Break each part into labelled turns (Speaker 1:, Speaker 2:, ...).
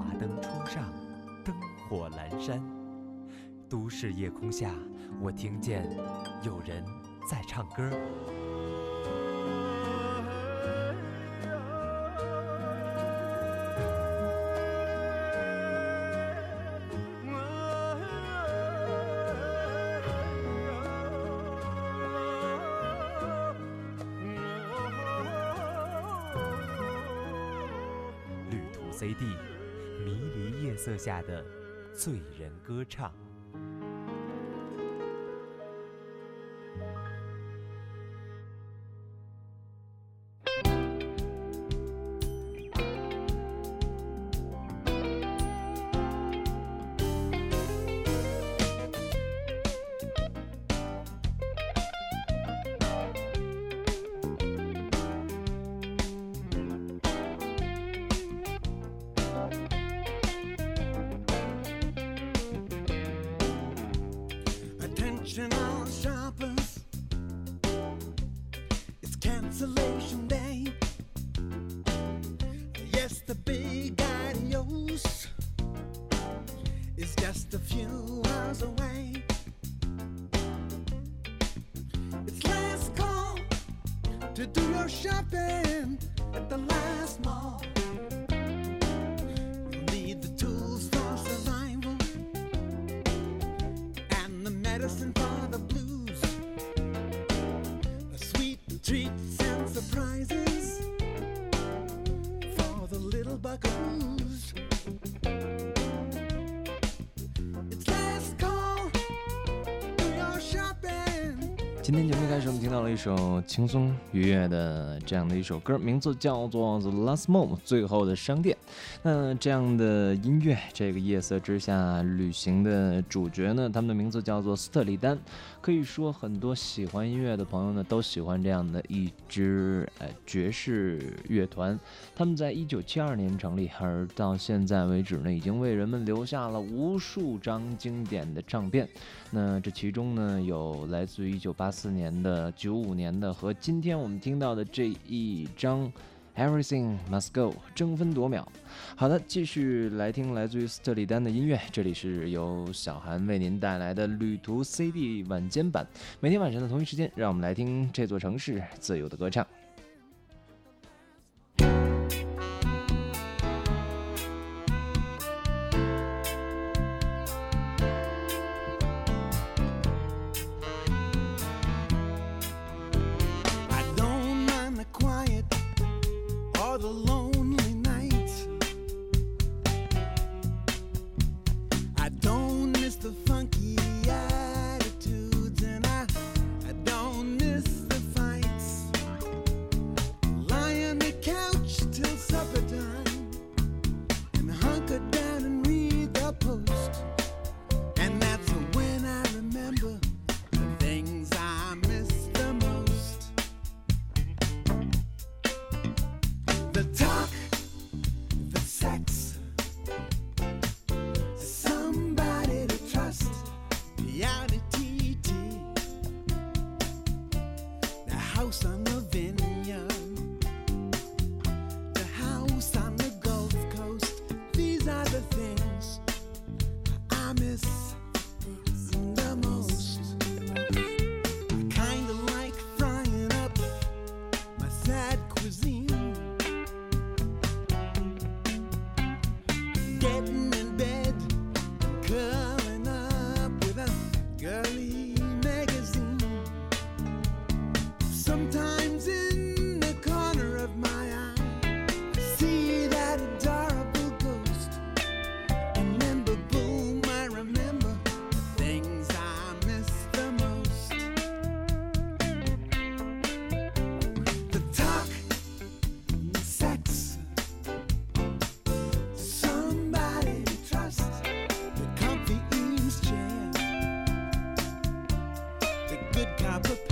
Speaker 1: 华灯初上，灯火阑珊。都市夜空下，我听见有人在唱歌。旅途 CD，迷离夜色下的醉人歌唱。
Speaker 2: Attention all shoppers. It's cancellation day. Yes, the big adios is just a few hours away. It's last call to do your shopping at the last mall. You'll need the tools for survival and the medicine treats and surprises for the little buckaroos. It's last call, do your shopping.
Speaker 3: 今天节目一开始，我们听到了一首轻松愉悦的这样的一首歌，名字叫做《The Last Moment》最后的商店。那这样的音乐，这个夜色之下旅行的主角呢，他们的名字叫做斯特里丹。可以说，很多喜欢音乐的朋友呢，都喜欢这样的一支呃爵士乐团。他们在一九七二年成立，而到现在为止呢，已经为人们留下了无数张经典的唱片。那这其中呢，有来自于一九八四年的、九五年的和今天我们听到的这一张。Everything must go，争分夺秒。好的，继续来听来自于斯特里丹的音乐。这里是由小韩为您带来的旅途 CD 晚间版。每天晚上的同一时间，让我们来听这座城市自由的歌唱。
Speaker 2: I prepare.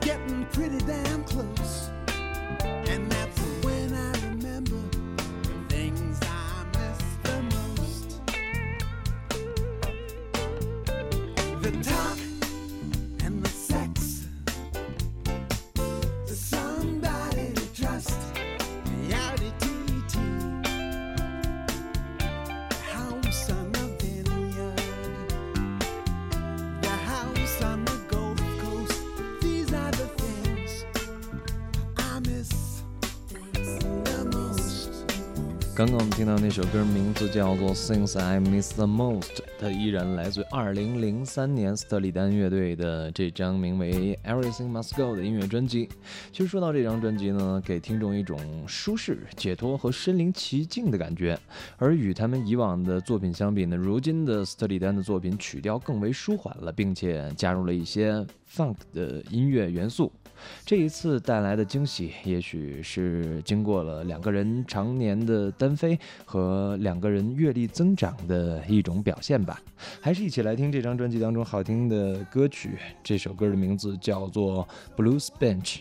Speaker 2: getting pretty damn close. And that's
Speaker 3: 刚刚我们听到那首歌名字叫做《Things I Miss the Most》，它依然来自2003年斯特里丹乐队的这张名为《Everything Must Go》的音乐专辑。其实说到这张专辑呢，给听众一种舒适、解脱和身临其境的感觉。而与他们以往的作品相比呢，如今的斯特里丹的作品曲调更为舒缓了，并且加入了一些 funk 的音乐元素。这一次带来的惊喜，也许是经过了两个人常年的单飞和两个人阅历增长的一种表现吧。还是一起来听这张专辑当中好听的歌曲。这首歌的名字叫做《Blues Bench》。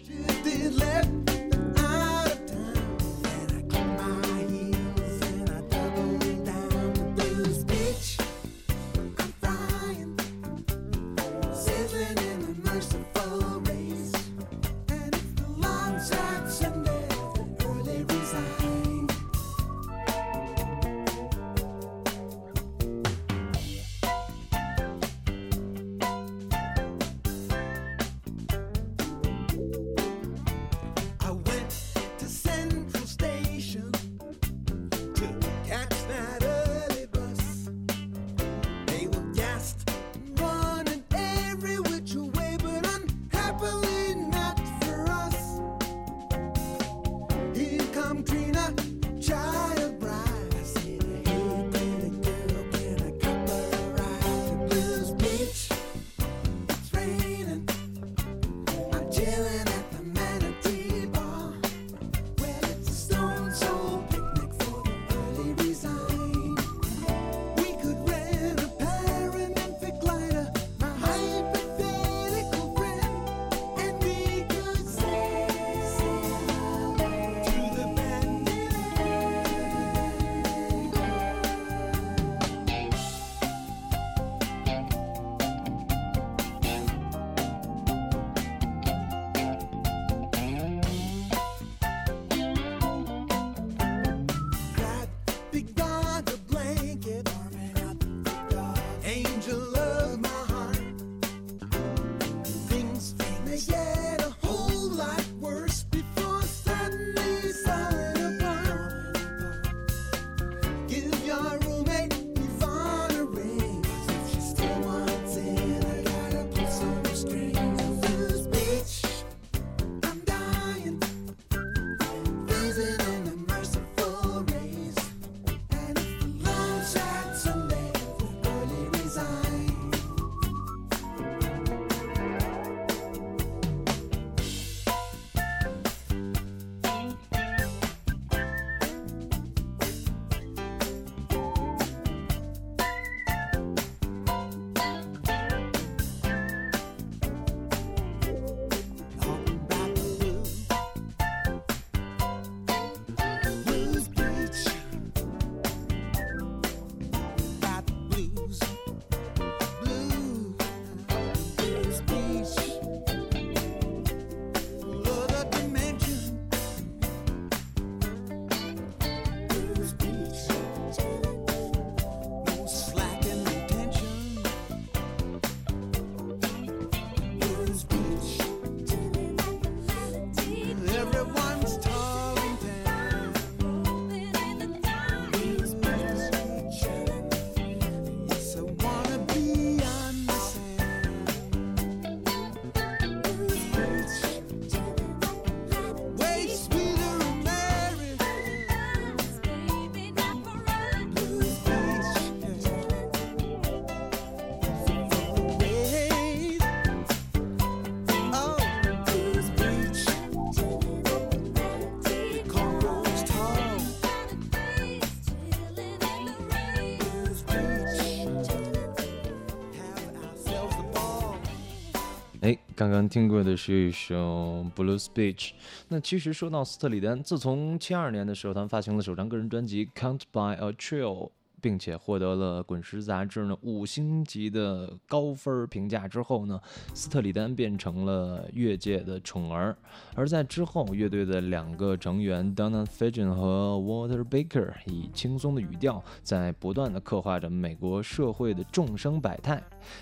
Speaker 3: 哎，刚刚听过的是一首《Blue Speech》。那其实说到斯特里丹，自从七二年的时候，他们发行了首张个人专辑《Count by a Trio》
Speaker 1: 并且获得了《滚石》杂志呢五星级的高分评价之后呢，斯特里丹变成了乐界的宠儿。而在之后，乐队的两个成员 Donna Fagen 和 Water Baker 以轻松的语调，在不断的刻画着美国社会的众生百态。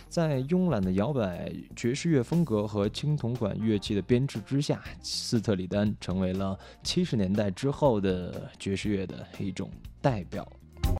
Speaker 1: 在慵懒的摇摆爵士乐风格和青铜管乐器的编制之下，斯特里丹成为了七十年代之后的爵士乐的一种代表